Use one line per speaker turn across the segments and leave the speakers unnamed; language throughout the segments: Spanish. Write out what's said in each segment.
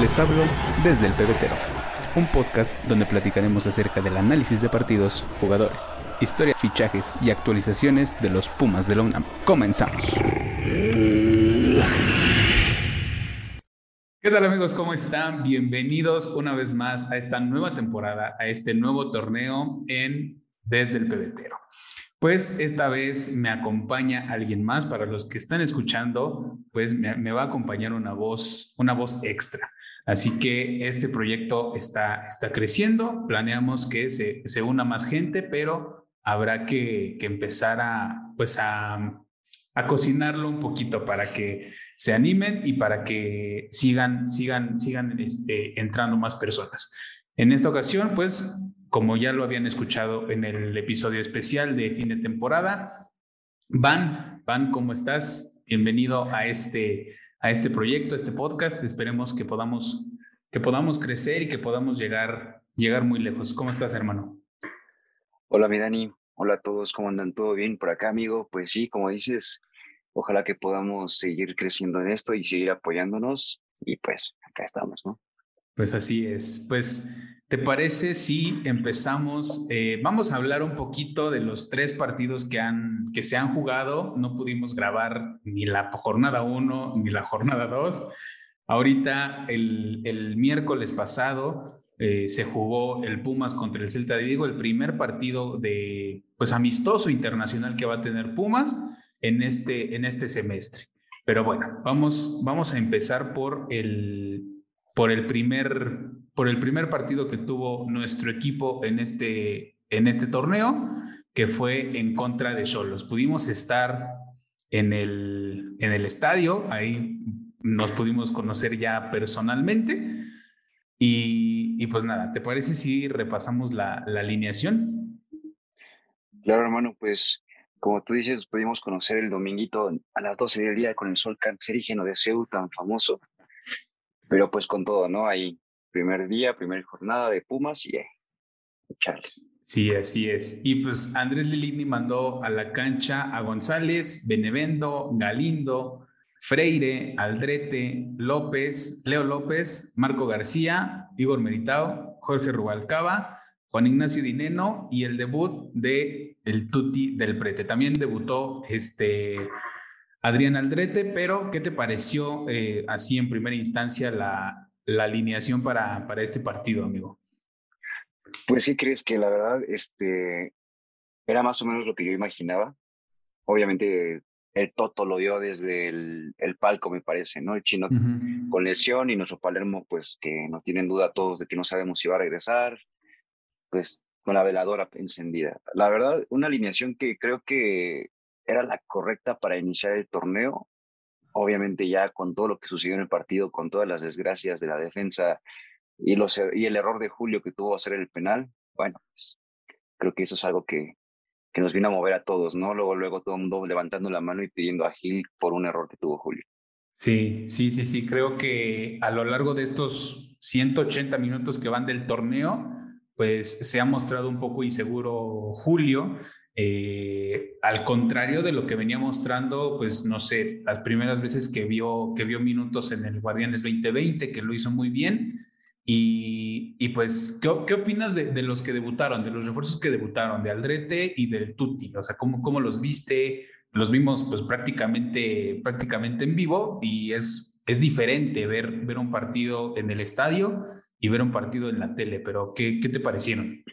Les hablo desde el pebetero, un podcast donde platicaremos acerca del análisis de partidos, jugadores, historia, fichajes y actualizaciones de los Pumas de la UNAM. Comenzamos. ¿Qué tal amigos? ¿Cómo están? Bienvenidos una vez más a esta nueva temporada, a este nuevo torneo en Desde el Pebetero. Pues esta vez me acompaña alguien más. Para los que están escuchando, pues me, va a acompañar una voz, una voz extra. Así que este proyecto está, está creciendo. Planeamos que se, se una más gente, pero habrá que, que empezar a, pues a, a cocinarlo un poquito para que se animen y para que sigan, sigan, sigan este, entrando más personas. En esta ocasión, pues como ya lo habían escuchado en el episodio especial de fin de temporada. Van, Van, ¿cómo estás? Bienvenido a este, a este proyecto, a este podcast. Esperemos que podamos, que podamos crecer y que podamos llegar, llegar muy lejos. ¿Cómo estás, hermano?
Hola, mi Dani. Hola a todos, ¿cómo andan? ¿Todo bien por acá, amigo? Pues sí, como dices, ojalá que podamos seguir creciendo en esto y seguir apoyándonos. Y pues acá estamos, ¿no?
Pues así es. Pues ¿Te parece si empezamos? Eh, vamos a hablar un poquito de los tres partidos que, han, que se han jugado. No pudimos grabar ni la jornada 1 ni la jornada 2. Ahorita, el, el miércoles pasado, eh, se jugó el Pumas contra el Celta de Vigo, el primer partido de, pues, amistoso internacional que va a tener Pumas en este, en este semestre. Pero bueno, vamos, vamos a empezar por el, por el primer por el primer partido que tuvo nuestro equipo en este, en este torneo, que fue en contra de Solos. Pudimos estar en el, en el estadio, ahí nos pudimos conocer ya personalmente. Y, pues nada, ¿te parece si repasamos la, la alineación?
Claro, hermano, pues como tú dices, pudimos conocer el dominguito a las 12 del día con el sol cancerígeno de Seúl tan famoso, pero pues con todo, ¿no? Ahí primer día, primera jornada de Pumas y eh,
Sí, así es. Y pues Andrés Lilini mandó a la cancha a González, Benevendo, Galindo, Freire, Aldrete, López, Leo López, Marco García, Igor Meritao, Jorge Rubalcaba, Juan Ignacio Dineno y el debut de el Tuti del Prete. También debutó este Adrián Aldrete, pero ¿qué te pareció eh, así en primera instancia la, la alineación para, para este partido, amigo?
Pues sí, crees que la verdad, este, era más o menos lo que yo imaginaba. Obviamente el Toto lo dio desde el, el palco, me parece, ¿no? El chino con lesión y nuestro Palermo, pues que nos tienen duda todos de que no sabemos si va a regresar, pues con la veladora encendida. La verdad, una alineación que creo que era la correcta para iniciar el torneo, obviamente ya con todo lo que sucedió en el partido, con todas las desgracias de la defensa y, los, er, y el error de Julio que tuvo a hacer el penal, bueno, pues creo que eso es algo que, que nos vino a mover a todos, ¿no? Luego, luego todo mundo levantando la mano y pidiendo a Gil por un error que tuvo Julio.
Sí, sí, sí, sí, creo que a lo largo de estos 180 minutos que van del torneo, pues se ha mostrado un poco inseguro Julio eh, al contrario de lo que venía mostrando, pues no sé, las primeras veces que vio, que vio minutos en el Guardianes 2020, que lo hizo muy bien. Y, y pues, ¿qué, ¿qué, opinas de, de, los que debutaron, de los refuerzos que debutaron, de Aldrete y del Tuti? O sea, ¿cómo, cómo los viste? Los vimos pues prácticamente, prácticamente en vivo y es, es diferente ver, ver un partido en el estadio y ver un partido en la tele, pero ¿qué, qué te parecieron?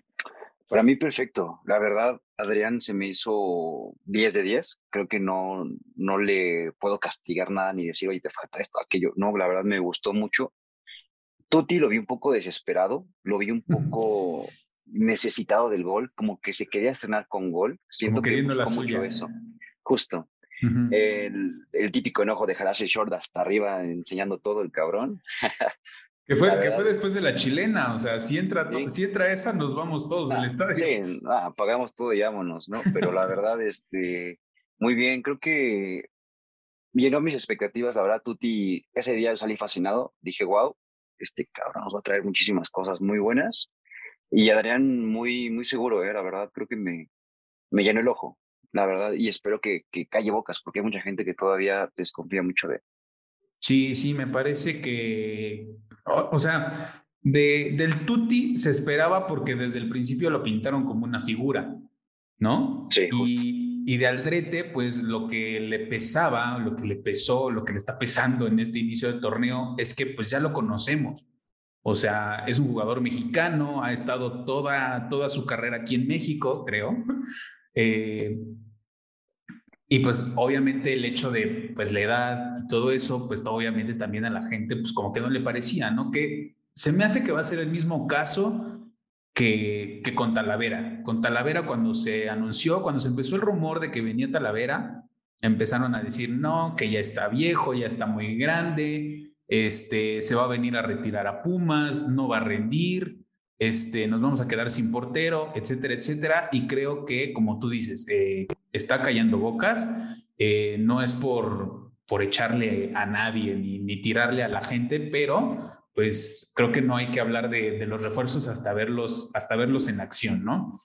Para mí perfecto. La verdad, Adrián se me hizo 10 de 10. Creo que no, no le puedo castigar nada ni decir, oye, te falta esto, aquello. No, la verdad me gustó mucho. Tuti lo vi un poco desesperado, lo vi un poco necesitado del gol, como que se quería estrenar con gol. Siento que le gustó mucho eso. Justo. el, el, típico enojo de jalarse short hasta arriba enseñando todo el cabrón.
Que fue, que fue después de la chilena, o sea, si entra, si entra esa, nos vamos todos del ah, estadio.
Sí, ah, pagamos todo y vámonos, ¿no? Pero la verdad, este, muy bien, creo que llenó mis expectativas, la verdad, Tuti, ese día yo salí fascinado, dije, wow, este cabrón nos va a traer muchísimas cosas muy buenas. Y Adrián muy, muy seguro, ¿eh? la verdad, creo que me, me llenó el ojo, la verdad, y espero que, que calle bocas, porque hay mucha gente que todavía desconfía mucho de él.
Sí, sí, me parece que O, sea, de, del Tuti se esperaba porque desde el principio lo pintaron como una figura, ¿no?
Sí,
Y, y de Aldrete, pues lo que le pesaba, lo que le pesó, lo que le está pesando en este inicio del torneo es que pues ya lo conocemos. O sea, es un jugador mexicano, ha estado toda, toda su carrera aquí en México, creo. Eh, y pues obviamente el hecho de pues la edad y todo eso, pues obviamente también a la gente pues como que no le parecía, ¿no? Que se me hace que va a ser el mismo caso que, que con Talavera. Con Talavera cuando se anunció, cuando se empezó el rumor de que venía Talavera, empezaron a decir, no, que ya está viejo, ya está muy grande, este, se va a venir a retirar a Pumas, no va a rendir, este, nos vamos a quedar sin portero, etcétera, etcétera. Y creo que, como tú dices, eh, está callando bocas, eh, no es por, por echarle a nadie ni, tirarle a la gente, pero pues creo que no hay que hablar de, de, los refuerzos hasta verlos, hasta verlos en acción, ¿no?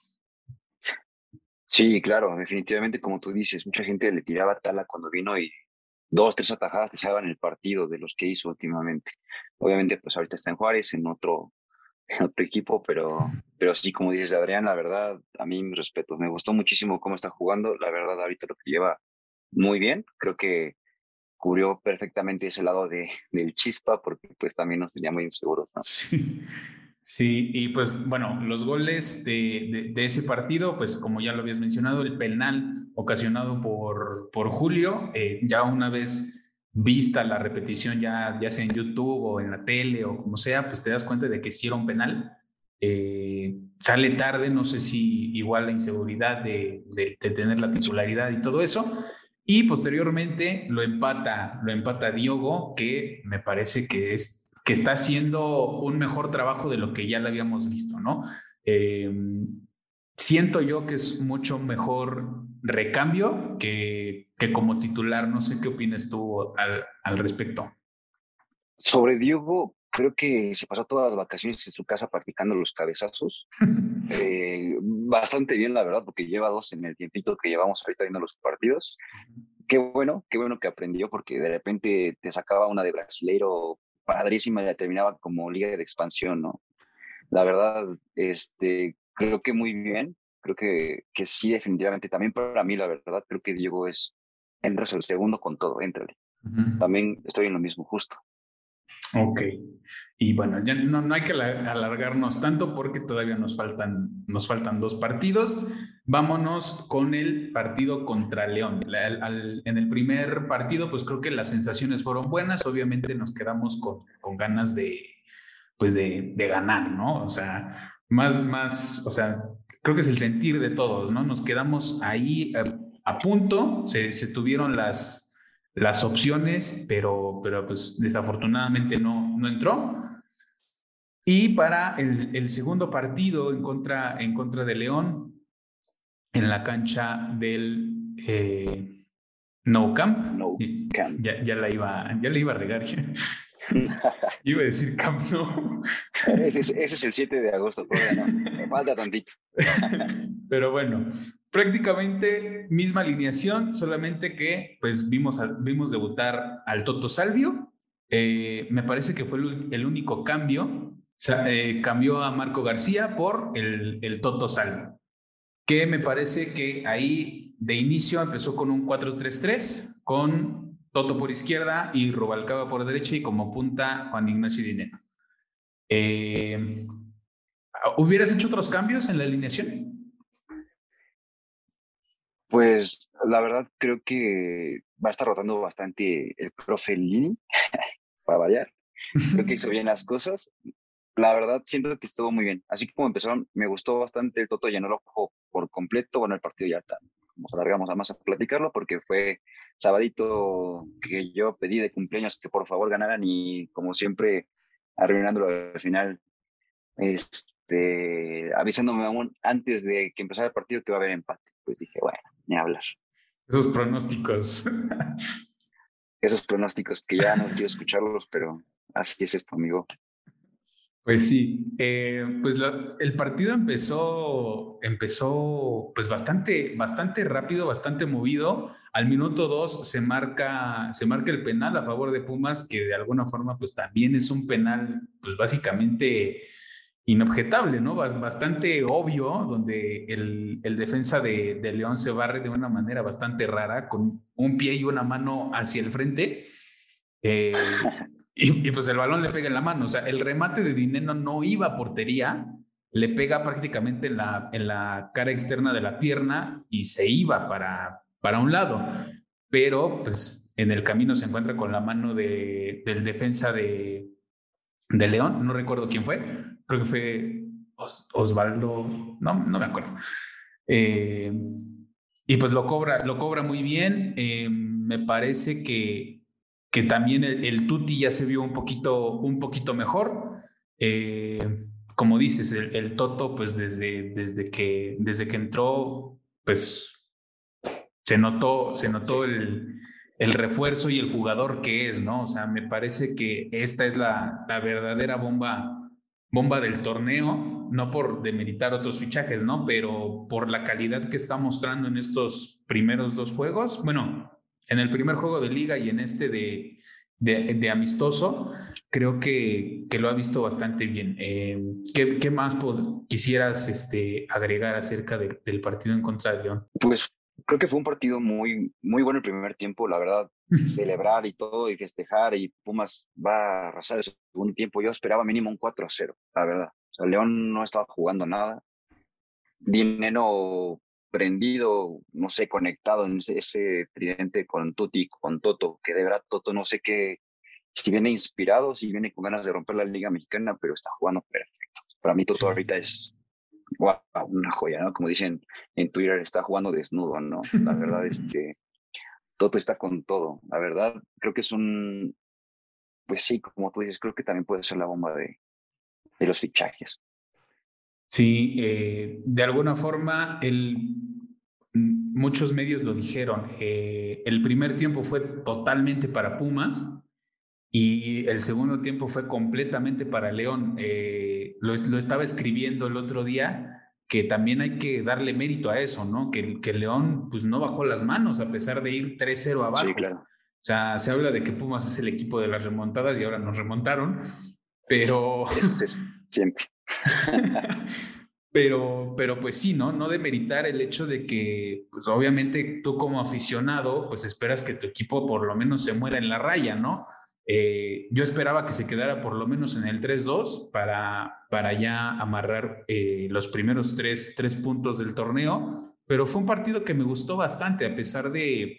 Sí, claro, definitivamente, como tú dices, mucha gente le tiraba tala cuando vino y dos, tres atajadas te salvan el partido de los que hizo últimamente. Obviamente, pues ahorita está en Juárez, en otro, en otro equipo, pero, pero sí, como dices, Adrián, la verdad, a mí me respeto. Me gustó muchísimo cómo está jugando. La verdad, ahorita lo que lleva muy bien. Creo que cubrió perfectamente ese lado de, del chispa, porque pues también nos tenía muy inseguros. ¿no?
Sí. Sí, y pues bueno, los goles de, de, de, ese partido, pues como ya lo habías mencionado, el penal ocasionado por, por Julio, eh, ya una vez vista la repetición, ya, ya sea en YouTube o en la tele o como sea, pues te das cuenta de que sí era un penal. Eh, sale tarde, no sé si igual la inseguridad de, de, tener la titularidad y todo eso. Y posteriormente lo empata, lo empata Diogo, que me parece que es que está haciendo un mejor trabajo de lo que ya le habíamos visto, ¿no? Eh, siento yo que es mucho mejor recambio que, que, como titular. No sé qué opinas tú al, al respecto.
Sobre Diego, creo que se pasó todas las vacaciones en su casa practicando los cabezazos. eh, bastante bien, la verdad, porque lleva dos en el tiempito que llevamos ahorita viendo los partidos. Qué bueno, qué bueno que aprendió, porque de repente te sacaba una de brasileiro padrísima y la terminaba como liga de expansión, ¿no? La verdad, este, creo que muy bien, creo que, que sí, definitivamente. También para mí, la verdad, creo que Diego es, entras el segundo con todo, éntrale. Uh -huh. También estoy en lo mismo, justo.
Ok. Y bueno, ya no, no, hay que alargarnos tanto porque todavía nos faltan, nos faltan dos partidos. Vámonos con el partido contra León. Al, al, en el primer partido, pues creo que las sensaciones fueron buenas. Obviamente nos quedamos con, con ganas de, pues de, de, ganar, ¿no? O sea, más, más, o sea, creo que es el sentir de todos, ¿no? Nos quedamos ahí a, a punto, se, se tuvieron las, las opciones, pero, pero pues desafortunadamente no, no entró. Y para el, el, segundo partido en contra, en contra de León, en la cancha del eh, No Camp,
no camp.
Ya, ya, la iba, ya la iba a regar. iba a decir Camp No.
ese, es, ese es el 7 de agosto, todavía no. Me falta tantito.
Pero bueno, prácticamente misma alineación, solamente que pues vimos, vimos debutar al Toto Salvio. Eh, me parece que fue el, el único cambio. O sea, eh, cambió a Marco García por el, el, Toto Salvio, que me parece que ahí de inicio empezó con un 4-3-3, con Toto por izquierda y Rubalcaba por derecha y como punta Juan Ignacio Dinero. Eh, ¿Hubieras hecho otros cambios en la alineación?
Pues la verdad creo que va a estar rotando bastante el profe Lini, para variar. Creo que hizo bien las cosas. La verdad siento que estuvo muy bien. Así como empezaron, me gustó bastante Toto llenó el ojo por completo. Bueno, el partido ya está. Nos alargamos a más a platicarlo porque fue sabadito que yo pedí de cumpleaños que por favor ganaran y como siempre arruinándolo al final, este, avisándome aún antes de que empezara el partido que va a haber empate. Pues dije, bueno, ni hablar.
Esos pronósticos.
Esos pronósticos que ya no quiero escucharlos, pero así es esto, amigo.
Pues sí, eh, pues el partido empezó, empezó pues bastante, bastante rápido, bastante movido. Al minuto dos se marca, se marca el penal a favor de Pumas, que de alguna forma pues también es un penal pues básicamente inobjetable, ¿no? Bastante obvio, donde el, el defensa de, León se barre de una manera bastante rara, con un pie y una mano hacia el frente. Eh, y, pues el balón le pega en la mano. O sea, el remate de Dineno no iba a portería, le pega prácticamente en la, en la cara externa de la pierna y se iba para, para un lado. Pero pues en el camino se encuentra con la mano de, del defensa de, de León, no recuerdo quién fue, creo que fue Osvaldo, no, no me acuerdo. Eh, y pues lo cobra, lo cobra muy bien. Eh, me parece que que también el, Tuti ya se vio un poquito, un poquito mejor. Eh, como dices, el, Toto, pues desde, desde, que, desde que entró, pues se notó, se notó el, el refuerzo y el jugador que es, ¿no? O sea, me parece que esta es la, la verdadera bomba, bomba del torneo, no por demeritar otros fichajes, ¿no? Pero por la calidad que está mostrando en estos primeros dos juegos. Bueno, en el primer juego de liga y en este de, de, amistoso, creo que, que, lo ha visto bastante bien. Eh, ¿qué, ¿qué, más quisieras este, agregar acerca del partido en contra de León?
Pues creo que fue un partido muy, muy bueno el primer tiempo, la verdad. celebrar y todo y festejar y Pumas va a arrasar el segundo tiempo. Yo esperaba mínimo un 4 a 0, la verdad. O sea, León no estaba jugando nada. Dinero prendido, no sé, conectado en ese, tridente con Tuti, con Toto, que de verdad Toto no sé qué, si viene inspirado, si viene con ganas de romper la Liga Mexicana, pero está jugando perfecto. Para mí Toto ahorita es una joya, ¿no? Como dicen en Twitter, está jugando desnudo, ¿no? La verdad, este, Toto está con todo. La verdad, creo que es un, pues sí, como tú dices, creo que también puede ser la bomba de, de los fichajes.
Sí, eh, de alguna forma, el, muchos medios lo dijeron. Eh, el primer tiempo fue totalmente para Pumas y el segundo tiempo fue completamente para León. Eh, lo, estaba escribiendo el otro día que también hay que darle mérito a eso, ¿no? Que, que León pues no bajó las manos a pesar de ir 3-0 abajo. Sí, claro. O sea, se habla de que Pumas es el equipo de las remontadas y ahora nos remontaron, pero...
Eso es siempre.
pero, pero pues sí, ¿no? No demeritar el hecho de que, pues obviamente tú como aficionado, pues esperas que tu equipo por lo menos se muera en la raya, ¿no? Eh, yo esperaba que se quedara por lo menos en el 3-2 para, para ya amarrar eh, los primeros tres, tres puntos del torneo, pero fue un partido que me gustó bastante a pesar de,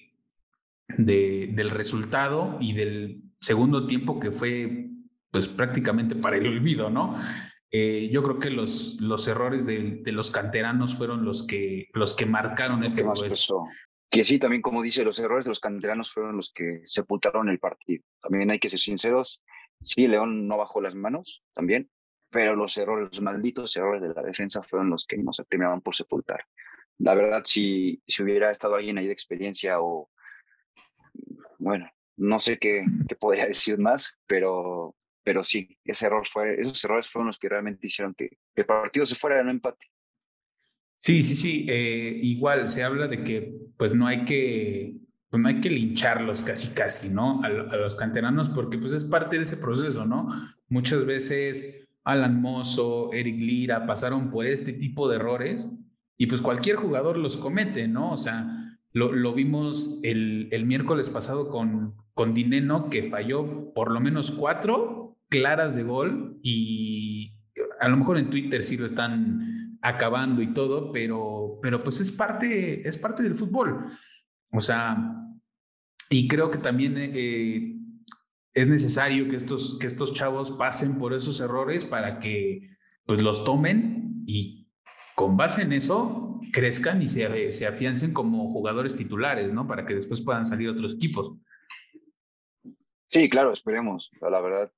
de, del resultado y del segundo tiempo que fue pues prácticamente para el olvido, ¿no? Eh, yo creo que los, los errores de, de, los canteranos fueron los que, los que marcaron este
proceso. Que sí, también como dice, los errores de los canteranos fueron los que sepultaron el partido. También hay que ser sinceros, sí, León no bajó las manos también, pero los errores, los malditos errores de la defensa fueron los que nos terminaban por sepultar. La verdad, si, si hubiera estado alguien ahí de experiencia o, bueno, no sé qué, qué podría decir más, pero pero sí, ese error fue, esos errores fueron los que realmente hicieron que el partido se fuera en un empate.
Sí, sí, sí. Eh, igual se habla de que pues no hay que, pues, no hay que lincharlos casi, casi, ¿no? A, los canteranos porque pues es parte de ese proceso, ¿no? Muchas veces Alan Mozo, Eric Lira pasaron por este tipo de errores y pues cualquier jugador los comete, ¿no? O sea, lo, lo vimos el, el, miércoles pasado con, con Dineno que falló por lo menos cuatro claras de gol y a lo mejor en Twitter sí lo están acabando y todo, pero, pero pues es parte, es parte del fútbol. O sea, y creo que también eh, es necesario que estos, que estos chavos pasen por esos errores para que pues los tomen y con base en eso crezcan y se, se afiancen como jugadores titulares, ¿no? Para que después puedan salir otros equipos.
Sí, claro, esperemos. La verdad,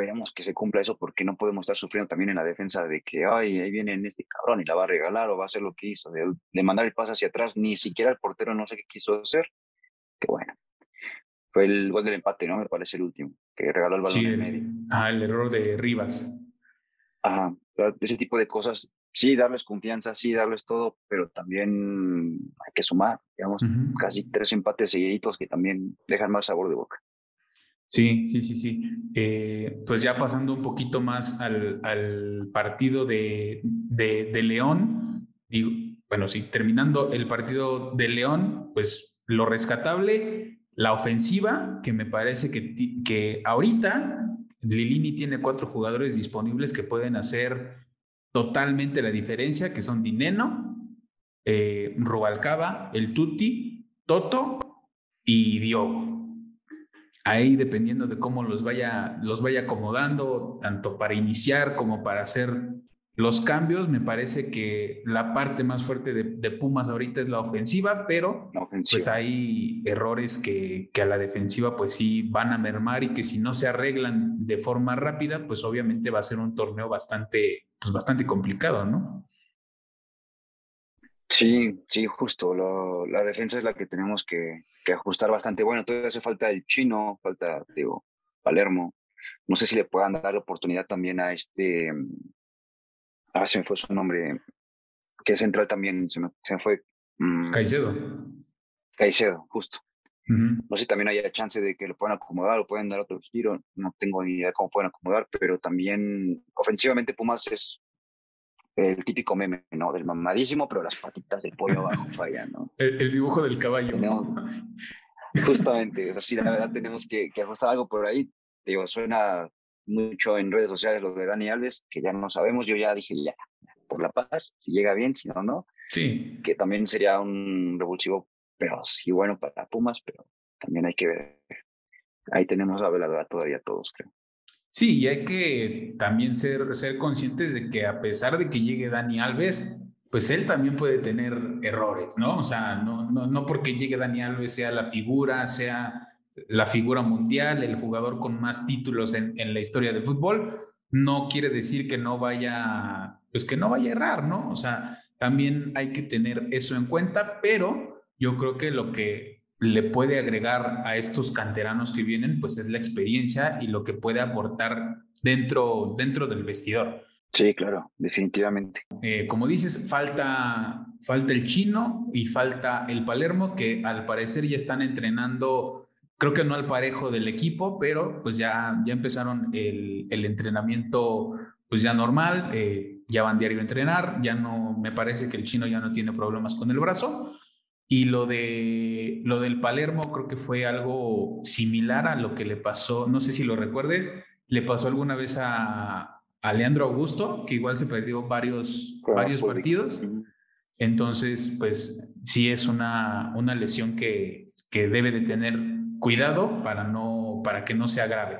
esperemos que se cumpla eso porque no podemos estar sufriendo también en la defensa de que, ay, ahí viene este cabrón y la va a regalar o va a hacer lo que hizo, de, mandar el pase hacia atrás, ni siquiera el portero no sé qué quiso hacer. Que bueno, fue el gol del empate, ¿no? Me parece el último, que regaló el balón en medio.
Ah, el error de Rivas.
Ajá, ese tipo de cosas, sí, darles confianza, sí, darles todo, pero también hay que sumar, digamos, casi tres empates seguiditos que también dejan más sabor de boca.
Sí, sí, sí, sí. Eh, pues ya pasando un poquito más al, al partido de, de, León, bueno, sí, terminando el partido de León, pues lo rescatable, la ofensiva, que me parece que, que ahorita Lilini tiene cuatro jugadores disponibles que pueden hacer totalmente la diferencia, que son Dineno, eh, Rubalcaba, el Tuti, Toto y Diogo. Ahí dependiendo de cómo los vaya, los vaya acomodando, tanto para iniciar como para hacer los cambios, me parece que la parte más fuerte de, Pumas ahorita es la ofensiva, pero pues hay errores que, que, a la defensiva pues sí van a mermar y que si no se arreglan de forma rápida, pues obviamente va a ser un torneo bastante, pues bastante complicado, ¿no?
Sí, sí, justo. la defensa es la que tenemos que, que, ajustar bastante. Bueno, todavía hace falta el chino, falta, digo, Palermo. No sé si le puedan dar la oportunidad también a este Ah, se me fue su nombre. Que es central también, se me, se me fue.
Mm, Caicedo.
Caicedo, justo. No sé si también haya chance de que lo puedan acomodar o pueden dar otro giro. No tengo ni idea cómo pueden acomodar, pero también ofensivamente Pumas es el típico meme, ¿no? Del mamadísimo, pero las patitas de pollo abajo fallan, ¿no?
El, dibujo del caballo.
justamente, así la verdad tenemos que, que ajustar algo por ahí. Digo, suena mucho en redes sociales lo de Dani Alves, que ya no sabemos, yo ya dije ya, por la paz, si llega bien, si no, no.
Sí.
Que también sería un revulsivo, pero sí bueno para Pumas, pero también hay que ver. Ahí tenemos la veladora todavía todos, creo.
Sí, y hay que también ser, ser conscientes de que a pesar de que llegue Dani Alves, pues él también puede tener errores, ¿no? O sea, no, no, no porque llegue Dani Alves sea la figura, sea la figura mundial, el jugador con más títulos en, la historia del fútbol, no quiere decir que no vaya, pues que no vaya a errar, ¿no? O sea, también hay que tener eso en cuenta, pero yo creo que lo que le puede agregar a estos canteranos que vienen, pues es la experiencia y lo que puede aportar dentro, dentro del vestidor.
Sí, claro, definitivamente.
Eh, como dices, falta, falta el chino y falta el Palermo, que al parecer ya están entrenando creo que no al parejo del equipo, pero pues ya, ya empezaron el, el entrenamiento pues ya normal, eh, ya van diario a entrenar, ya no, me parece que el chino ya no tiene problemas con el brazo. Y lo, de, lo del Palermo creo que fue algo similar a lo que le pasó, no sé si lo recuerdes, le pasó alguna vez a, a Leandro Augusto, que igual se perdió varios, varios partidos. Entonces, pues sí es una, una lesión que, que debe de tener cuidado para, no, para que no se agrave.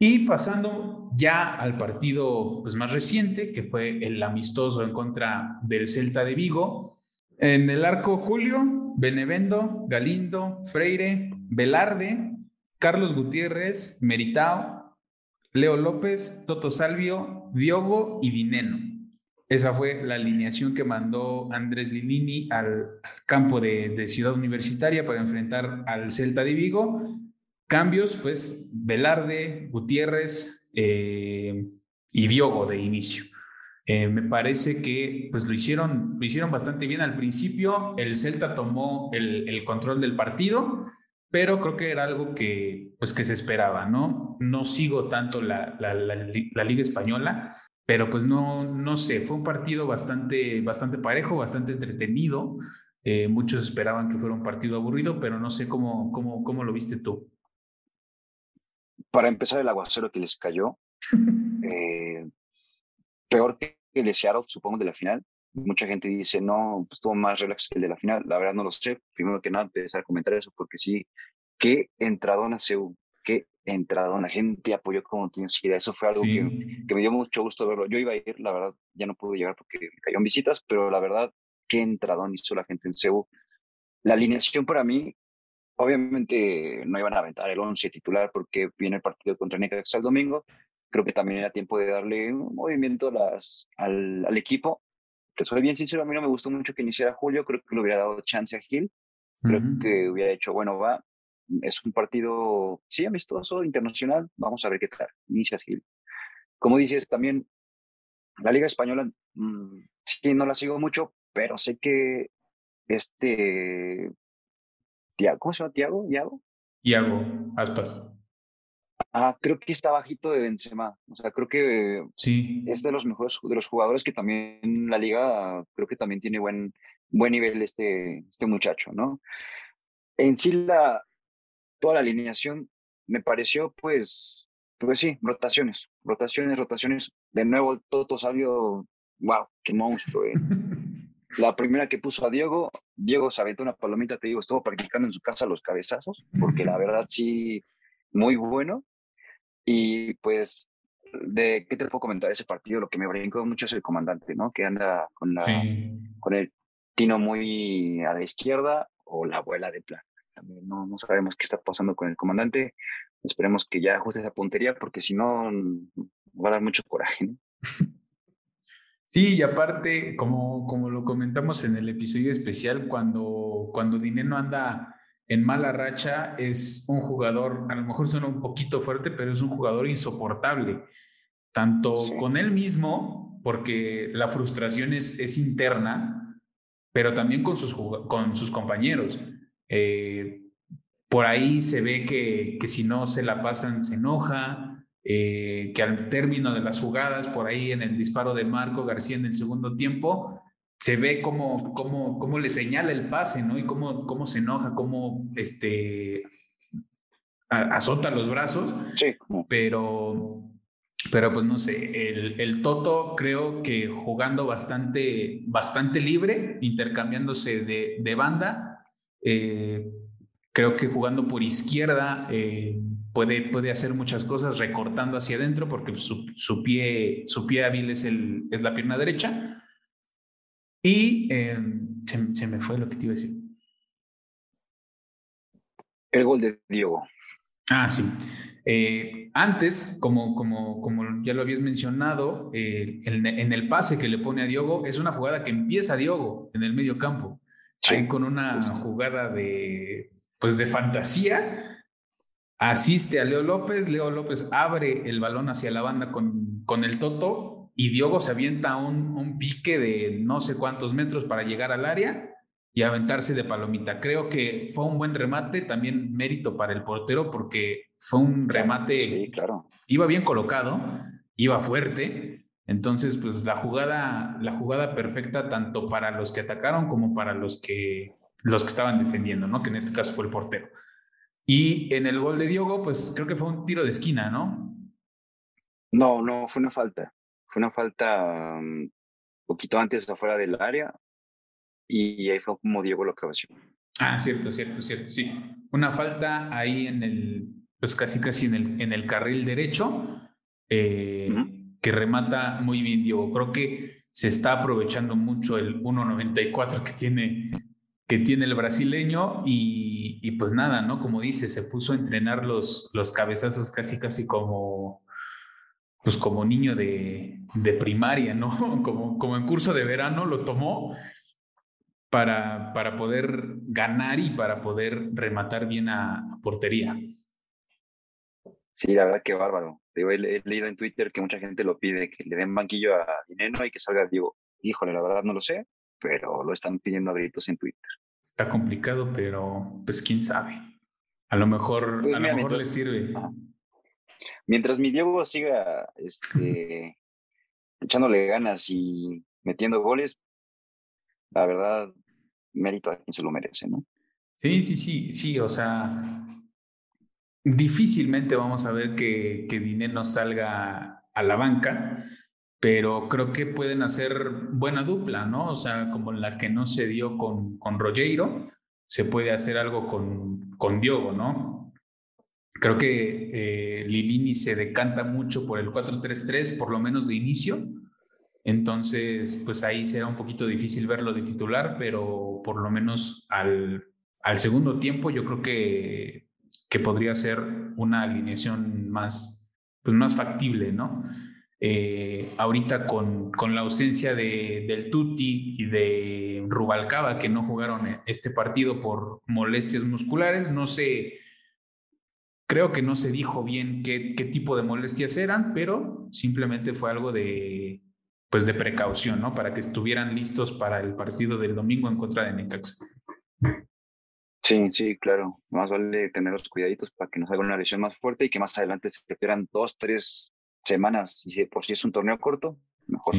Y pasando ya al partido pues, más reciente, que fue el amistoso en contra del Celta de Vigo, en el arco Julio, Benevendo, Galindo, Freire, Velarde, Carlos Gutiérrez, Meritao, Leo López, Toto Salvio, Diogo y Vineno. Esa fue la alineación que mandó Andrés Linini al, campo de, Ciudad Universitaria para enfrentar al Celta de Vigo. Cambios, pues Velarde, Gutiérrez eh, y Diogo de inicio. Eh, me parece que pues lo hicieron, lo hicieron bastante bien al principio. El Celta tomó el, control del partido, pero creo que era algo que, pues, que se esperaba, ¿no? No sigo tanto la, la, la Liga Española, pero pues no, no sé, fue un partido bastante, bastante parejo, bastante entretenido. Eh, muchos esperaban que fuera un partido aburrido, pero no sé cómo, cómo, cómo lo viste tú.
Para empezar, el aguacero que les cayó, eh, peor que el de Seattle, supongo, de la final. Mucha gente dice, no, pues estuvo más relax que el de la final. La verdad no lo sé. Primero que nada, empezar a comentar eso, porque sí, qué entradona CEU, qué entrado, la gente apoyó como tienes idea. Eso fue algo que, que, me dio mucho gusto verlo. Yo iba a ir, la verdad, ya no pude llegar porque me cayó en visitas, pero la verdad, qué entradón hizo la gente en Cebu. La alineación para mí, obviamente no iban a aventar el 11 titular porque viene el partido contra Necaxa el domingo. Creo que también era tiempo de darle un movimiento las, al, al equipo. Te soy bien sincero, a mí no me gustó mucho que iniciara Julio, creo que le hubiera dado chance a Gil. Creo que hubiera hecho, bueno, va, es un partido, sí, amistoso, internacional. Vamos a ver qué tal. Inicia así. Como dices, también la Liga Española, mm, sí, no la sigo mucho, pero sé que este, ¿cómo se llama? ¿Tiago? ¿Yago?
Iago, Aspas.
Ah, creo que está bajito de Benzema. O sea, creo que
sí.
es de los mejores de los jugadores que también la liga creo que también tiene buen buen nivel este este muchacho, ¿no? En sí la toda la alineación me pareció pues pues sí, rotaciones, rotaciones, rotaciones. De nuevo el Toto Sabio, wow, qué monstruo. Eh. La primera que puso a Diego, Diego se aventó una palomita, te digo, estuvo practicando en su casa los cabezazos, porque la verdad sí, muy bueno. Y pues, ¿de qué te puedo comentar ese partido? Lo que me brincó mucho es el comandante, ¿no? Que anda con, la, con el tino muy a la izquierda o la abuela de plan. También no, no sabemos qué está pasando con el comandante. Esperemos que ya ajuste esa puntería porque si no va a dar mucho coraje. ¿no?
Sí, y aparte, como, como lo comentamos en el episodio especial, cuando, cuando Dinero anda en mala racha, es un jugador, a lo mejor suena un poquito fuerte, pero es un jugador insoportable, tanto con él mismo, porque la frustración es, es interna, pero también con sus, con sus compañeros. Eh, por ahí se ve que, que si no se la pasan, se enoja, eh, que al término de las jugadas, por ahí en el disparo de Marco García en el segundo tiempo, se ve cómo, cómo, cómo le señala el pase, ¿no? Y cómo, cómo se enoja, cómo este, azota los brazos.
Sí.
Pero, pero pues no sé, el, el, Toto creo que jugando bastante, bastante libre, intercambiándose de, de banda, eh, creo que jugando por izquierda, eh, puede, hacer muchas cosas recortando hacia adentro porque su, su pie, su pie hábil es, el, es la pierna derecha. Y em, se, me fue lo que te iba a decir.
El gol de Diego.
Ah, sí. Eh, antes, como, como, como ya lo habías mencionado, eh, en, el pase que le pone a Diogo, es una jugada que empieza Diogo en el medio campo. Ahí con una jugada de, pues de fantasía, asiste a Leo López, Leo López abre el balón hacia la banda con, con el Toto y Diogo se avienta un, un pique de no sé cuántos metros para llegar al área y aventarse de palomita. Creo que fue un buen remate, también mérito para el portero porque fue un remate,
sí, claro.
iba bien colocado, iba fuerte, entonces pues la jugada, la jugada perfecta tanto para los que atacaron como para los que, los que estaban defendiendo, ¿no? Que en este caso fue el portero. Y en el gol de Diogo, pues creo que fue un tiro de esquina, ¿no?
No, no, fue una falta. Fue una falta un mm, poquito antes afuera del área y ahí fue como Diego lo acabació.
Ah, cierto, cierto, cierto, sí. Una falta ahí en el, pues casi casi en el, en el carril derecho, eh, que remata muy bien Diego. Creo que se está aprovechando mucho el 1.94 que tiene que tiene el brasileño y, pues nada, ¿no? Como dice, se puso a entrenar los, los cabezazos casi, casi como, pues como niño de, de primaria, ¿no? Como, como en curso de verano lo tomó para, para poder ganar y para poder rematar bien a, portería.
Sí, la verdad que bárbaro. He, he, leído en Twitter que mucha gente lo pide, que le den banquillo a Dineno y que salga Diego. Híjole, la verdad no lo sé, pero lo están pidiendo a gritos en Twitter.
Está complicado, pero pues quién sabe. A lo mejor, pues a lo mejor le sirve.
Mientras mi Diego siga este, echándole ganas y metiendo goles, la verdad, mérito a quien se lo merece, ¿no?
Sí, sí, sí, sí, o sea, difícilmente vamos a ver que, que Dinero salga a la banca, pero creo que pueden hacer buena dupla, ¿no? O sea, como la que no se dio con, con se puede hacer algo con, con Diogo, ¿no? Creo que eh, Lilini se decanta mucho por el 4-3-3, por lo menos de inicio. Entonces, pues ahí será un poquito difícil verlo de titular, pero por lo menos al, al segundo tiempo yo creo que, que podría ser una alineación más, pues más factible, ¿no? Eh, ahorita con, con, la ausencia de, del Tuti y de Rubalcaba, que no jugaron este partido por molestias musculares, no sé Creo que no se dijo bien qué, qué tipo de molestias eran, pero simplemente fue algo de, pues de precaución, ¿no? Para que estuvieran listos para el partido del domingo en contra de Necaxa.
Sí, sí, claro. Más vale tener los cuidaditos para que no salga una lesión más fuerte y que más adelante se pierdan dos, tres semanas. Y si por si es un torneo corto, mejor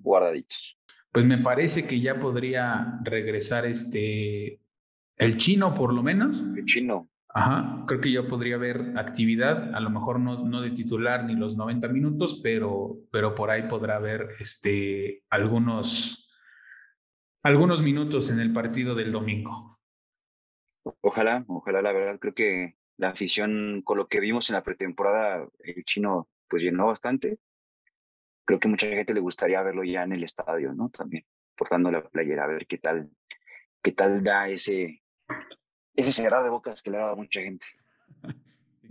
guardaditos.
Pues me parece que ya podría regresar este el chino, por lo menos.
El chino.
Ajá, creo que ya podría haber actividad, a lo mejor no, no de titular ni los 90 minutos, pero, pero por ahí podrá haber este, algunos, algunos minutos en el partido del domingo.
Ojalá, ojalá, la verdad, creo que la afición, con lo que vimos en la pretemporada, el chino pues llenó bastante. Creo que mucha gente le gustaría verlo ya en el estadio, ¿no? También, portando la playera, a ver qué tal, qué tal da ese, ese cerrado de bocas que le ha dado a mucha gente.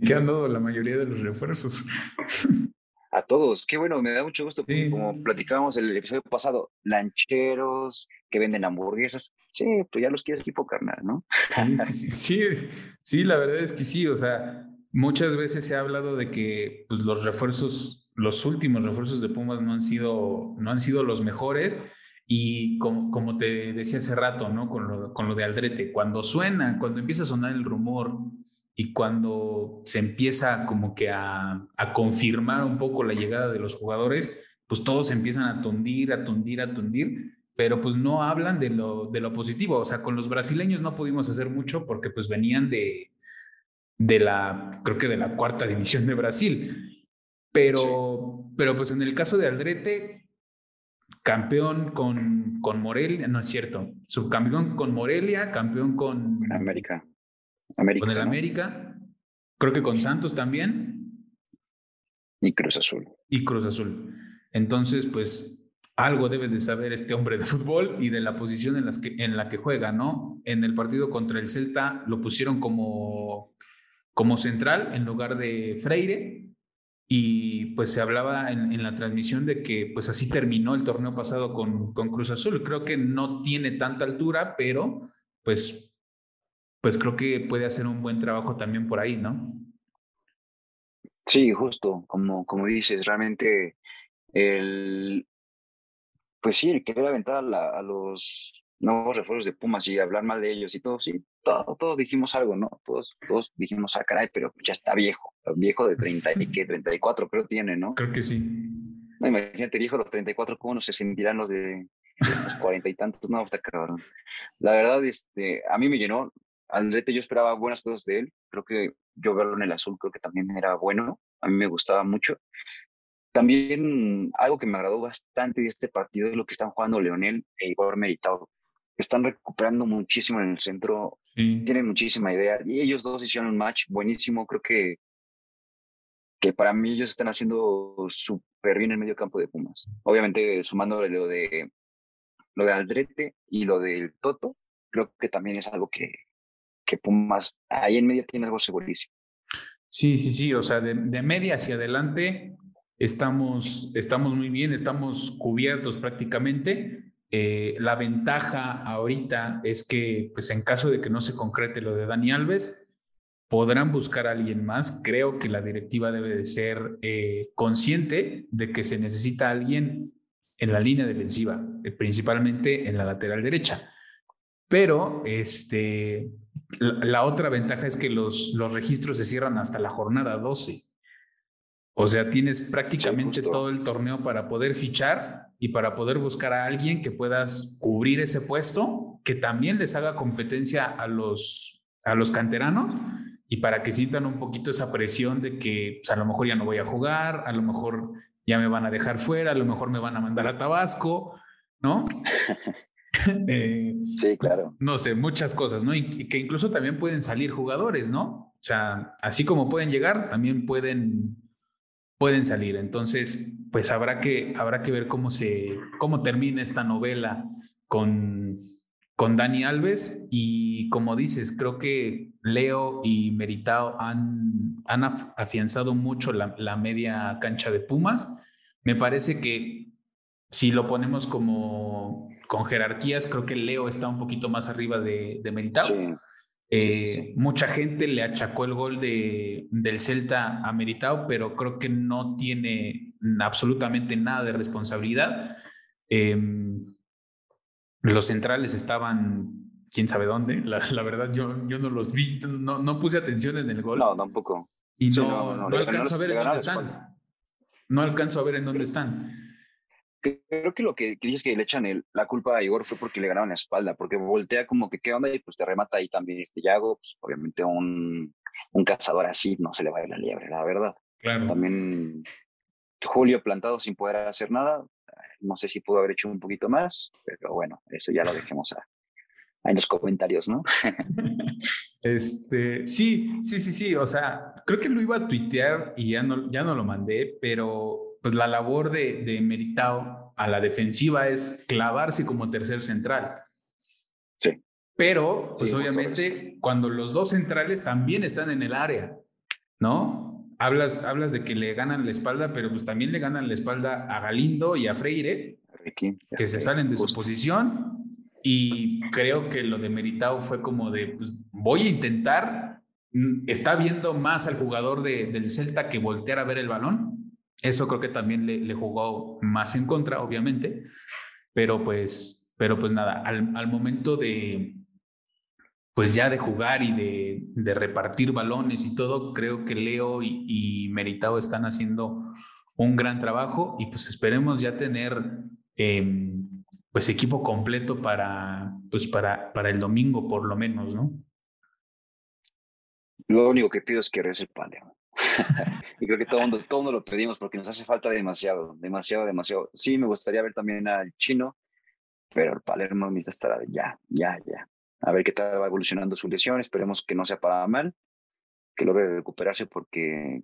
¿Qué han dado la mayoría de los refuerzos?
a todos. Qué bueno, me da mucho gusto, como platicábamos el episodio pasado, lancheros que venden hamburguesas, sí, pues ya los quiere equipo carnal, ¿no?
Sí, sí, sí, sí, la verdad es que sí, o sea, muchas veces se ha hablado de que pues, los refuerzos, los últimos refuerzos de Pumas no han sido, no han sido los mejores. Y como, como te decía hace rato, ¿no? Con lo, con lo de Aldrete, cuando suena, cuando empieza a sonar el rumor y cuando se empieza como que a, confirmar un poco la llegada de los jugadores, pues todos empiezan a tundir, a tundir, a tundir, pero pues no hablan de lo, de lo positivo. O sea, con los brasileños no pudimos hacer mucho porque pues venían de, de la, creo que de la cuarta división de Brasil. Pero, pero pues en el caso de Aldrete, campeón con, con Morelia, no es cierto, subcampeón con Morelia, campeón con
América
con el América, creo que con Santos también.
Y Cruz Azul.
Y Cruz Azul. Entonces, pues algo debes de saber este hombre de fútbol y de la posición en, las que, en la que juega, ¿no? En el partido contra el Celta lo pusieron como, como central en lugar de Freire y pues se hablaba en, la transmisión de que pues así terminó el torneo pasado con, con Cruz Azul. Creo que no tiene tanta altura, pero pues pues creo que puede hacer un buen trabajo también por ahí, ¿no?
Sí, justo, como, como dices, realmente el, pues sí, el querer aventar a, a los nuevos refuerzos de Pumas y hablar mal de ellos y todo, sí, todos dijimos algo, ¿no? Todos, todos dijimos, ah, caray, pero ya está viejo, viejo de 30 y que 34 creo tiene, ¿no?
Creo que sí.
No, imagínate, viejo los 34, ¿cómo no se sentirán los de los cuarenta y tantos? No, está cabrón. La verdad, este, a mí me llenó, Andrete yo esperaba buenas cosas de él. Creo que yo verlo en el azul creo que también era bueno. A mí me gustaba mucho. También algo que me agradó bastante de este partido es lo que están jugando Leonel e Igor Meritado. Están recuperando muchísimo en el centro, tienen muchísima idea. Y ellos dos hicieron un match buenísimo. Creo que, que para mí ellos están haciendo súper bien en el medio campo de Pumas. Obviamente sumándole lo de, lo de Aldrete y lo del Toto, creo que también es algo que, que Pumas ahí en medio tiene algo segurísimo.
Sí, sí, sí, o sea, de, media hacia adelante estamos, estamos muy bien, estamos cubiertos prácticamente. Eh, la ventaja ahorita es que, pues en caso de que no se concrete lo de Dani Alves, podrán buscar a alguien más. Creo que la directiva debe de ser eh, consciente de que se necesita alguien en la línea defensiva, eh, principalmente en la lateral derecha. Pero este, la, otra ventaja es que los, los registros se cierran hasta la jornada 12. O sea, tienes prácticamente todo el torneo para poder fichar y para poder buscar a alguien que puedas cubrir ese puesto, que también les haga competencia a los, a los canteranos y para que sientan un poquito esa presión de que pues, a lo mejor ya no voy a jugar, a lo mejor ya me van a dejar fuera, a lo mejor me van a mandar a Tabasco, ¿no?
Eh, sí, claro.
No sé, muchas cosas, ¿no? Y, que incluso también pueden salir jugadores, ¿no? O sea, así como pueden llegar, también pueden, pueden salir. Entonces, pues habrá que, habrá que ver cómo, se, cómo termina esta novela con, con Dani Alves. Y como dices, creo que Leo y Meritao han, han afianzado mucho la, la media cancha de Pumas. Me parece que si lo ponemos como con jerarquías, creo que Leo está un poquito más arriba de, de Meritao. Eh, mucha gente le achacó el gol de, del Celta a Meritao, pero creo que no tiene absolutamente nada de responsabilidad. Em, los centrales estaban quién sabe dónde. La, verdad, yo, yo no los vi, no, no puse atención en el gol.
No, tampoco.
Y no, no, alcanzo a ver en dónde están. No alcanzo a ver en dónde están.
Creo que lo que, dices que le echan el, la culpa a Igor fue porque le ganaron la espalda, porque voltea como que qué onda y pues te remata ahí también este Yago. Pues, obviamente un, un cazador así no se le va a ir la liebre, la verdad.
Claro.
También Julio plantado sin poder hacer nada. No sé si pudo haber hecho un poquito más, pero bueno, eso ya lo dejemos a, en los comentarios, ¿no?
este, sí, sí, sí, sí. O sea, creo que lo iba a tuitear y ya no, ya no lo mandé, pero pues la labor de, de Meritao a la defensiva es clavarse como tercer central.
Sí.
Pero, pues obviamente, cuando los dos centrales también están en el área, ¿no? Hablas, hablas de que le ganan la espalda, pero pues también le ganan la espalda a Galindo y a Freire, que se salen de su posición y creo que lo de Meritao fue como de, pues voy a intentar, mm, está viendo más al jugador de, del Celta que voltear a ver el balón. Eso creo que también le, le jugó más en contra, obviamente. Pero pues, pero pues nada, al, al momento de, pues ya de jugar y de, de, repartir balones y todo, creo que Leo y, y, Meritao están haciendo un gran trabajo y pues esperemos ya tener eh, pues equipo completo para, pues para, para el domingo por lo menos, ¿no?
Lo único que pido es que regrese el. y creo que todo el mundo, todo lo pedimos porque nos hace falta demasiado, demasiado, demasiado. Sí, me gustaría ver también al chino, pero el Palermo necesita estar ya, ya, ya. A ver qué tal va evolucionando su lesión. Esperemos que no sea para mal, que logre recuperarse porque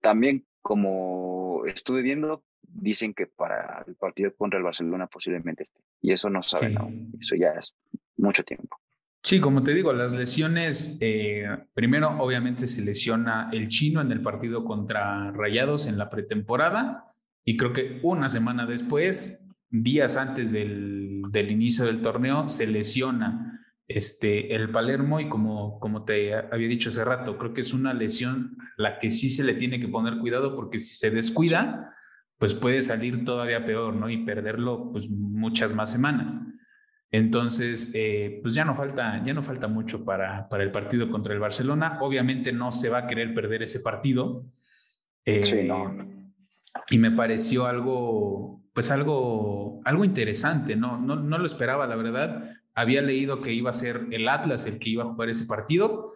también como estuve viendo, dicen que para el partido contra el Barcelona posiblemente esté. Y eso no saben aún. Eso ya es mucho tiempo.
Sí, como te digo, las lesiones, eh, primero obviamente se lesiona el chino en el partido contra Rayados en la pretemporada y creo que una semana después, días antes del, del inicio del torneo, se lesiona este, el Palermo y como, como te había dicho hace rato, creo que es una lesión la que sí se le tiene que poner cuidado porque si se descuida, pues puede salir todavía peor, ¿no? Y perderlo pues muchas más semanas. Entonces, eh, pues ya no falta, ya no falta mucho para, para el partido contra el Barcelona. Obviamente no se va a querer perder ese partido.
sí, no.
Eh, y me pareció algo, pues algo, algo interesante, ¿no? ¿no? No lo esperaba, la verdad. Había leído que iba a ser el Atlas el que iba a jugar ese partido,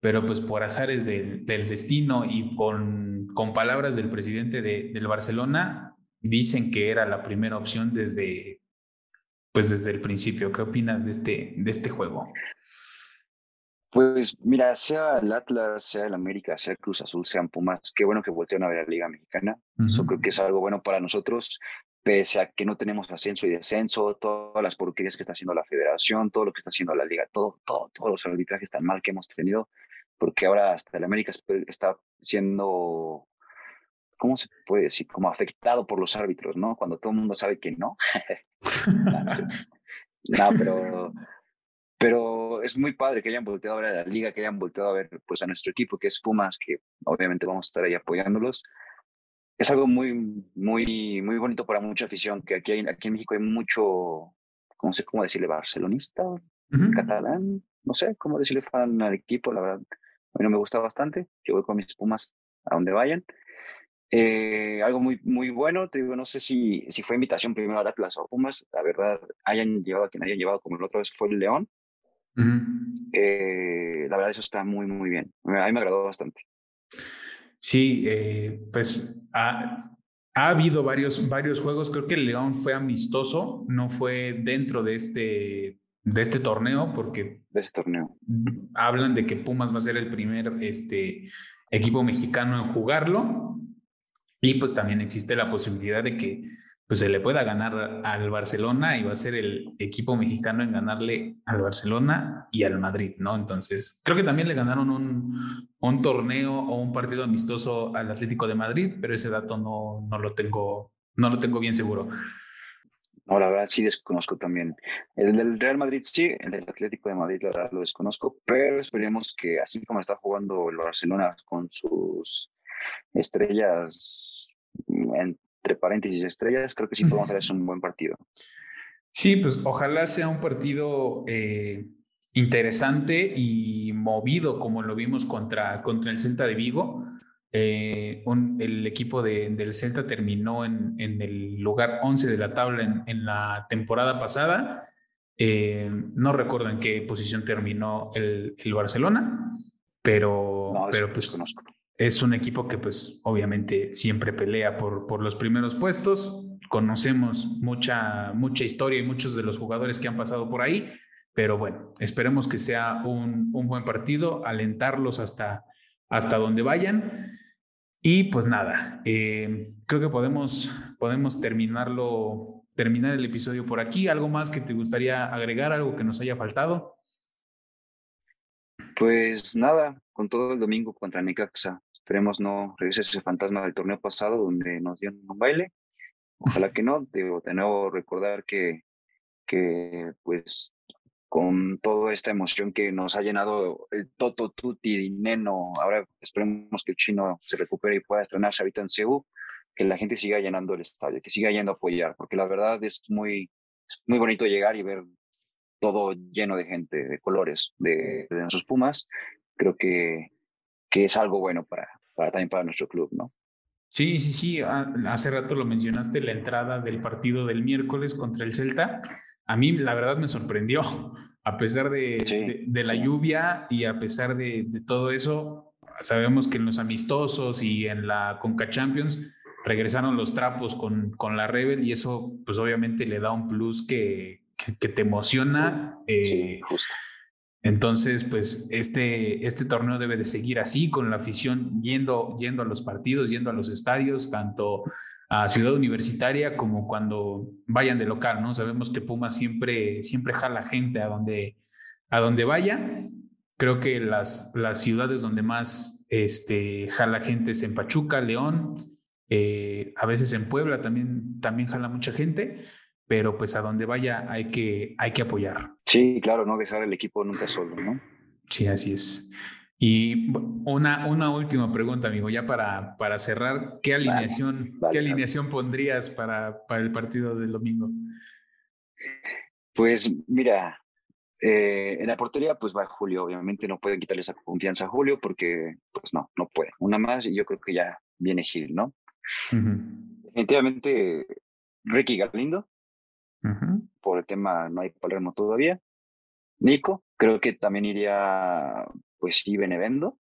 pero pues por azares del, del destino y con, con, palabras del presidente de, del Barcelona, dicen que era la primera opción desde, pues desde el principio. ¿Qué opinas de este, de este juego?
Pues mira, sea el Atlas, sea el América, sea el Cruz Azul, sean Pumas, qué bueno que volteen a ver la Liga Mexicana. Eso creo que es algo bueno para nosotros, pese a que no tenemos ascenso y descenso, todas las porquerías que está haciendo la federación, todo lo que está haciendo la liga, todo, todo, todos los arbitrajes tan mal que hemos tenido porque ahora hasta el América está siendo, ¿cómo se puede decir? Como afectado por los árbitros, ¿no? Cuando todo el mundo sabe que no. no, pero, pero es muy padre que hayan volteado a ver a la liga, que hayan volteado a ver pues, a nuestro equipo, que es Pumas, que obviamente vamos a estar ahí apoyándolos. Es algo muy, muy, muy bonito para mucha afición, que aquí, hay, aquí en México hay mucho, no sé cómo decirle, barcelonista, catalán, no sé cómo decirle fan al equipo, la verdad. A mí no me gusta bastante. Yo voy con mis Pumas a donde vayan. Eh, algo muy, muy bueno, te digo, no sé si, si fue invitación primero a Atlas o Pumas, la verdad, hayan llevado a quien hayan llevado, como la otra vez fue el León. eh, la verdad, eso está muy, muy bien. A mí me agradó bastante.
Sí, eh, pues ha, ha, habido varios, varios juegos. Creo que el León fue amistoso, no fue dentro de este de este torneo, porque
de este torneo.
hablan de que Pumas va a ser el primer este, equipo mexicano en jugarlo. Y pues también existe la posibilidad de que pues, se le pueda ganar al Barcelona y va a ser el equipo mexicano en ganarle al Barcelona y al Madrid, ¿no? Entonces, creo que también le ganaron un, un torneo o un partido amistoso al Atlético de Madrid, pero ese dato no, no, lo, tengo, no lo tengo bien seguro.
No, la verdad sí desconozco también. El del Real Madrid sí, el del Atlético de Madrid la verdad lo desconozco, pero esperemos que así como está jugando el Barcelona con sus estrellas, entre paréntesis estrellas, creo que sí podemos hacer un buen partido.
Sí, pues ojalá sea un partido eh, interesante y movido como lo vimos contra, contra el Celta de Vigo. Eh, el equipo del Celta terminó en, el lugar 11 de la tabla en, la temporada pasada. Eh, no recuerdo en qué posición terminó el, Barcelona, pero, pero pues es un equipo que pues obviamente siempre pelea por, por los primeros puestos. Conocemos mucha, mucha historia y muchos de los jugadores que han pasado por ahí, pero bueno, esperemos que sea un, un buen partido, alentarlos hasta, hasta donde vayan. Y pues nada, eh, creo que podemos, podemos terminarlo, terminar el episodio por aquí. ¿Algo más que te gustaría agregar, algo que nos haya faltado?
Pues nada, con todo el domingo contra Necaxa. Esperemos no regrese ese fantasma del torneo pasado donde nos dieron un baile. Ojalá que no. Digo, de nuevo recordar que, que pues con toda esta emoción que nos ha llenado el Toto Tuti Neno. Ahora esperemos que el chino se recupere y pueda estrenarse ahorita en Seúl, que la gente siga llenando el estadio, que siga yendo a apoyar, porque la verdad es muy, muy bonito llegar y ver todo lleno de gente, de colores, de, de nuestros Pumas. Creo que, que es algo bueno para, para también para nuestro club, ¿no?
Sí, sí, sí. Ah, hace rato lo mencionaste, la entrada del partido del miércoles contra el Celta a mí la verdad me sorprendió, a pesar de, de, la lluvia y a pesar de, de, todo eso, sabemos que en los amistosos y en la Conca Champions regresaron los trapos con, con la Rebel y eso pues obviamente le da un plus que, que, te emociona.
Eh, justo.
Entonces, pues este, este torneo debe de seguir así, con la afición yendo, yendo a los partidos, yendo a los estadios, tanto a Ciudad Universitaria como cuando vayan de local, ¿no? Sabemos que Puma siempre, siempre jala gente a donde, a donde vaya. Creo que las, las ciudades donde más este, jala gente es en Pachuca, León, eh, a veces en Puebla también, también jala mucha gente pero pues a donde vaya hay que, hay que apoyar.
Sí, claro, no dejar el equipo nunca solo, ¿no?
Sí, así es. Y una, una última pregunta, amigo, ya para, para cerrar, ¿qué alineación, ¿qué alineación pondrías para, para el partido del domingo?
Pues mira, eh, en la portería pues va Julio, obviamente no pueden quitarle esa confianza a Julio porque pues no, no puede. Una más y yo creo que ya viene Gil, ¿no? Definitivamente Ricky Galindo, por el tema no hay Palermo todavía. Nico, creo que también iría, pues sí, Benevendo.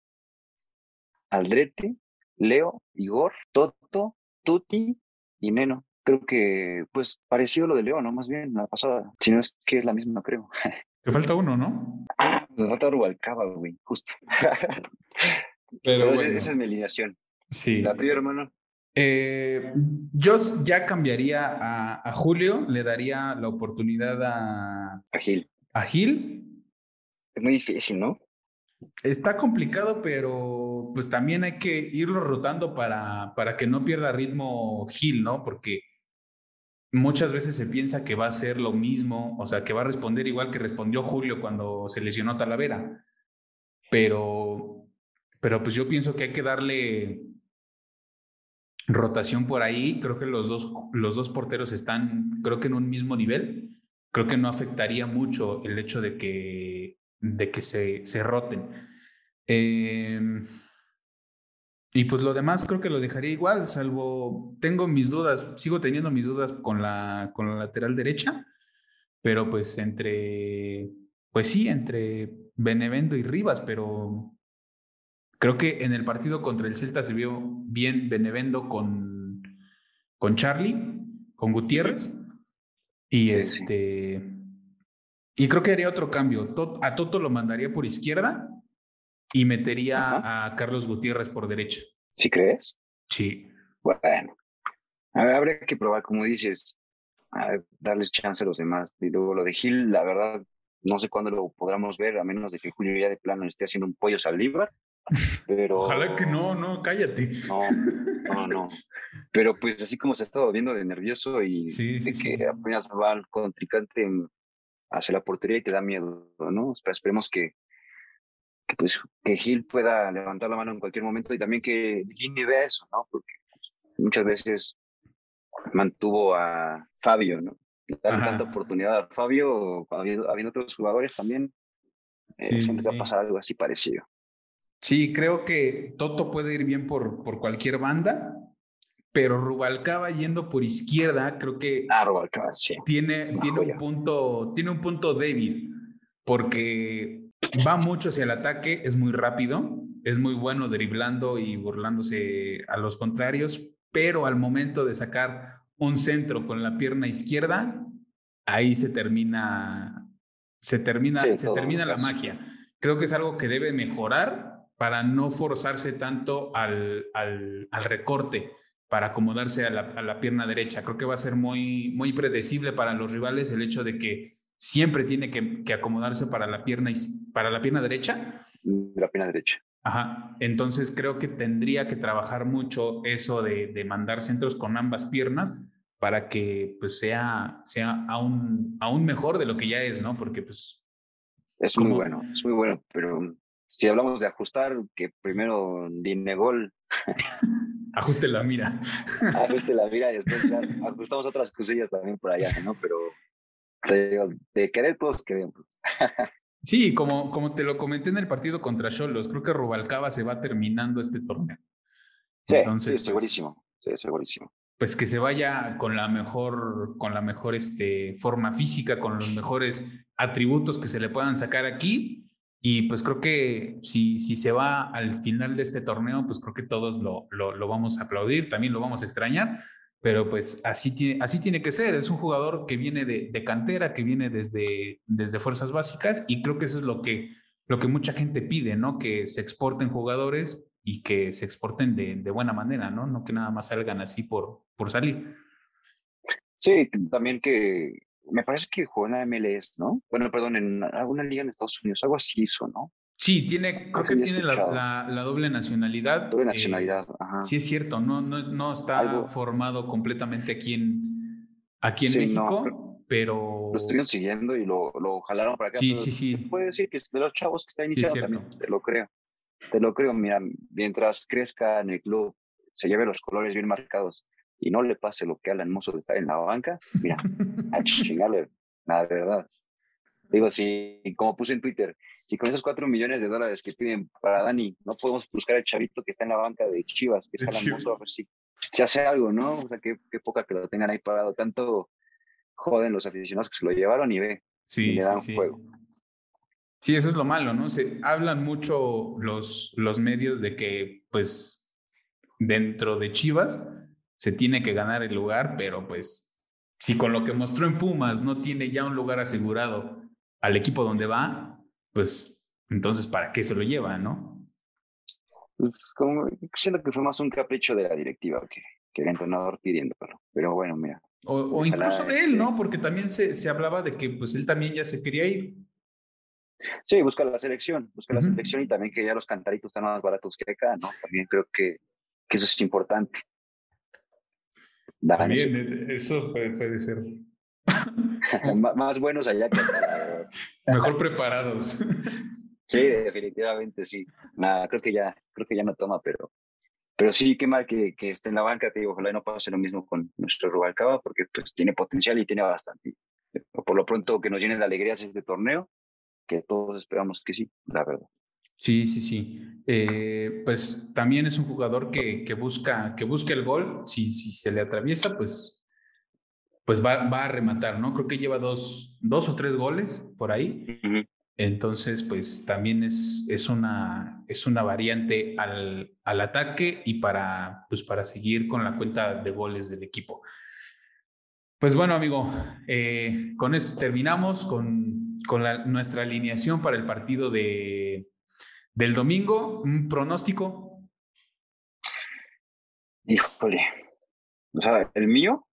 Aldrete, Leo, Igor, Toto, Tuti y Neno. Creo que, pues, parecido lo de Leo, ¿no? Más bien, la pasada. Si no es que es la misma, creo.
Te falta uno, ¿no?
Me falta Rubalcaba, güey, justo. Pero, esa es mi alineación.
Sí.
La tuya, hermano.
Eh, yo ya cambiaría a, Julio, le daría la oportunidad a,
a Gil.
A Gil.
Es muy difícil, ¿no?
Está complicado, pero pues también hay que irlo rotando para, para que no pierda ritmo Gil, ¿no? Porque muchas veces se piensa que va a ser lo mismo, o sea, que va a responder igual que respondió Julio cuando se lesionó Talavera. Pero, pero pues yo pienso que hay que darle rotación por ahí. Creo que los dos, los dos porteros están, creo que en un mismo nivel. Creo que no afectaría mucho el hecho de que, de que se, se roten. Em, y pues lo demás creo que lo dejaría igual, salvo tengo mis dudas, sigo teniendo mis dudas con la, con la lateral derecha, pero pues entre, pues sí, entre Benevendo y Rivas, pero Creo que en el partido contra el Celta se vio bien Benevendo con, con Charlie, con Gutiérrez. Y este. Y creo que haría otro cambio. A Toto lo mandaría por izquierda y metería a Carlos Gutiérrez por derecha.
¿Sí crees?
Sí.
Bueno. Habría que probar, como dices, a darles chance a los demás. Y luego lo de Gil, la verdad, no sé cuándo lo podamos ver, a menos de que Julio ya de plano esté haciendo un pollo saldívar Pero,
Ojalá que no, no, cállate.
No, no, no. Pero pues así como se ha estado viendo de nervioso y
de
que apenas va el contrincante hacia la portería y te da miedo, ¿no? Esperemos que, que, pues, que Gil pueda levantar la mano en cualquier momento y también que Gini vea eso, ¿no? Porque pues, muchas veces mantuvo a Fabio, ¿no? Darle tanta oportunidad a Fabio, habiendo, habiendo otros jugadores también, eh, siempre va a pasar algo así parecido.
Sí, creo que Toto puede ir bien por, por cualquier banda, pero Rubalcaba yendo por izquierda, creo que
ah, Rubalcaba, sí.
tiene, tiene, un punto, tiene un punto débil, porque va mucho hacia el ataque, es muy rápido, es muy bueno driblando y burlándose a los contrarios, pero al momento de sacar un centro con la pierna izquierda, ahí se termina, se termina, se termina la magia. Creo que es algo que debe mejorar para no forzarse tanto al, al, recorte, para acomodarse a la, pierna derecha. Creo que va a ser muy, muy predecible para los rivales el hecho de que siempre tiene que, acomodarse para la, pierna, para la pierna derecha.
La pierna derecha.
Ajá, entonces creo que tendría que trabajar mucho eso de, mandar centros con ambas piernas para que pues sea, sea aún, aún mejor de lo que ya es, ¿no? Porque pues...
Es muy bueno, es muy bueno, pero si hablamos de ajustar, que primero Dinegol.
Ajuste la mira.
Ajuste la mira y después ya ajustamos otras cosillas también por allá, ¿no? Pero de querer todos queremos.
Sí, como, como te lo comenté en el partido contra Cholos, creo que Rubalcaba se va terminando este torneo.
Sí, Entonces, sí, segurísimo. Sí, segurísimo.
Pues que se vaya con la mejor, con la mejor este, forma física, con los mejores atributos que se le puedan sacar aquí y pues creo que si, si se va al final de este torneo, pues creo que todos lo, lo, vamos a aplaudir, también lo vamos a extrañar, pero pues así tiene, así tiene que ser. Es un jugador que viene de, de, cantera, que viene desde, desde fuerzas básicas y creo que eso es lo que, lo que mucha gente pide, ¿no? Que se exporten jugadores y que se exporten de, de buena manera, ¿no? No que nada más salgan así por, por salir.
Sí, también que me parece que jugó en la MLS, ¿no? Bueno, perdón, en alguna liga en Estados Unidos, algo así hizo, ¿no?
Sí, tiene, creo que tiene la, la, doble nacionalidad.
Doble eh, nacionalidad, ajá.
Sí, es cierto, no, no, no está formado completamente aquí en, aquí en México, pero...
Lo estuvieron siguiendo y lo, lo jalaron para acá.
Sí, sí, sí.
puede decir que es de los chavos que está iniciando también, te lo creo. Te lo creo, mira, mientras crezca en el club, se lleve los colores bien marcados y no le pase lo que a Alan Mozo de estar en la banca, mira, a chingarle, la verdad. Digo, si, como puse en Twitter, si con esos cuatro millones de dólares que piden para Dani, no podemos buscar al chavito que está en la banca de Chivas, que es Alan Mozo, a ver si se hace algo, ¿no? O sea, qué, qué, poca que lo tengan ahí parado. Tanto joden los aficionados que se lo llevaron y ve,
sí,
y le dan
sí,
juego.
Sí, eso es lo malo, ¿no? Se hablan mucho los, los medios de que, pues, dentro de Chivas, se tiene que ganar el lugar, pero pues si con lo que mostró en Pumas no tiene ya un lugar asegurado al equipo donde va, pues entonces ¿para qué se lo lleva, no?
Pues como, siento que fue más un capricho de la directiva que, que el entrenador pidiéndolo, pero bueno, mira.
O, incluso de él, ¿no? Porque también se, se hablaba de que pues él también ya se quería ir.
Sí, busca la selección, busca la selección y también que ya los cantaritos están más baratos que acá, ¿no? También creo que, que eso es importante.
También, eh, eso puede, ser.
más buenos allá que
Mejor preparados.
sí, definitivamente sí. Nada, creo que ya, creo que ya no toma, pero, pero sí, qué mal que, que esté en la banca, te digo, ojalá no pase lo mismo con nuestro Rubalcaba, porque pues tiene potencial y tiene bastante. Por lo pronto que nos llene de alegrías este torneo, que todos esperamos que sí, la verdad.
Sí, sí, sí. Eh, pues también es un jugador que, que, busca, que busca el gol. Si, si se le atraviesa, pues, pues va, va, a rematar, ¿no? Creo que lleva dos, dos o tres goles por ahí. Entonces, pues también es, es, una, es una variante al, al, ataque y para, pues, para seguir con la cuenta de goles del equipo. Pues bueno, amigo, eh, con esto terminamos con, con la, nuestra alineación para el partido de, del domingo, un pronóstico.
Híjole. O sea, el mío.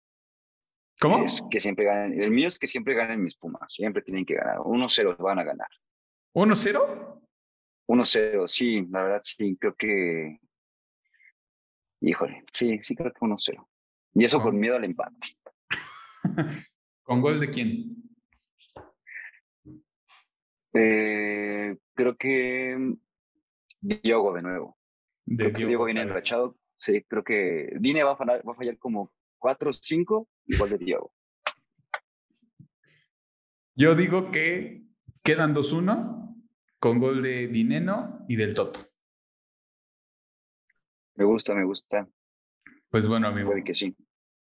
¿Cómo?
Es que siempre ganen. El mío es que siempre ganen mis Pumas. Siempre tienen que ganar. 1-0 van a ganar.
¿1-0?
1-0, sí, la verdad sí, creo que. Híjole, sí, sí creo que 1-0. Y eso con miedo al empate.
¿Con gol de quién?
Eh, creo que Diogo de nuevo. De Diogo, viene enrachado. Sí, creo que Dine va a fallar, va a fallar como 4 o 5 igual de Diogo.
Yo digo que quedan 2-1 con gol de Dineno y del Toto.
Me gusta, me gusta.
Pues bueno, amigo.
Puede que sí.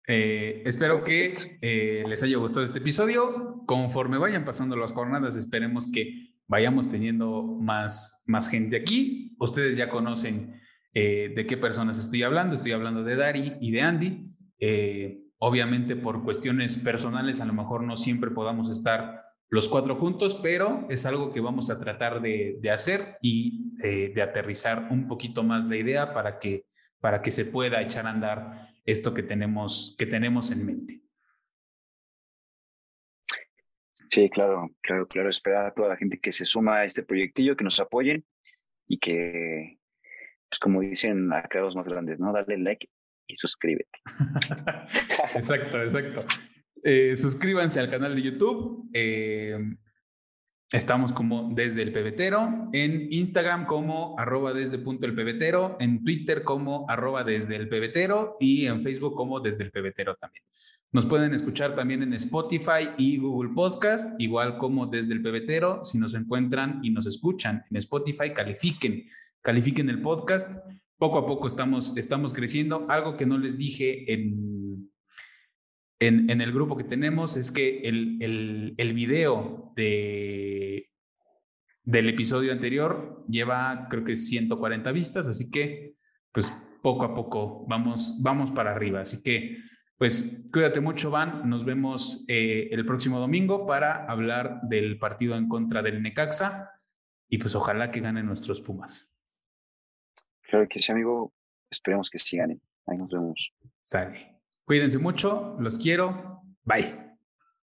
Eh, espero que eh, les haya gustado este episodio. Conforme vayan pasando las jornadas, esperemos que vayamos teniendo más, más gente aquí. Ustedes ya conocen eh, de qué personas estoy hablando. Estoy hablando de Dari y de Andy. obviamente por cuestiones personales a lo mejor no siempre podamos estar los cuatro juntos, pero es algo que vamos a tratar de, de hacer y de aterrizar un poquito más la idea para que para que se pueda echar a andar esto que tenemos, que tenemos en mente.
Sí, claro, claro, claro. Esperar a toda la gente que se suma a este proyectillo, que nos apoyen y que, pues como dicen acá los más grandes, ¿no? Dale like y suscríbete.
exacto, exacto. Eh, suscríbanse al canal de YouTube. Eh, Estamos como desde el pebetero, en Instagram como arroba desde punto el pebetero, en Twitter como arroba desde el pebetero y en Facebook como desde el pebetero también. Nos pueden escuchar también en Spotify y Google Podcast, igual como desde el pebetero. Si nos encuentran y nos escuchan en Spotify, califiquen, califiquen el podcast. Poco a poco estamos, estamos creciendo. Algo que no les dije en, en, el grupo que tenemos es que el, el, el video de, del episodio anterior lleva creo que 140 vistas, así que pues poco a poco vamos, vamos para arriba. Así que pues cuídate mucho, Van. Nos vemos eh, el próximo domingo para hablar del partido en contra del Necaxa y pues ojalá que ganen nuestros Pumas.
Claro que sí, amigo. Esperemos que sí ganen. Ahí nos vemos.
Sale. Cuídense mucho, los quiero. Bye.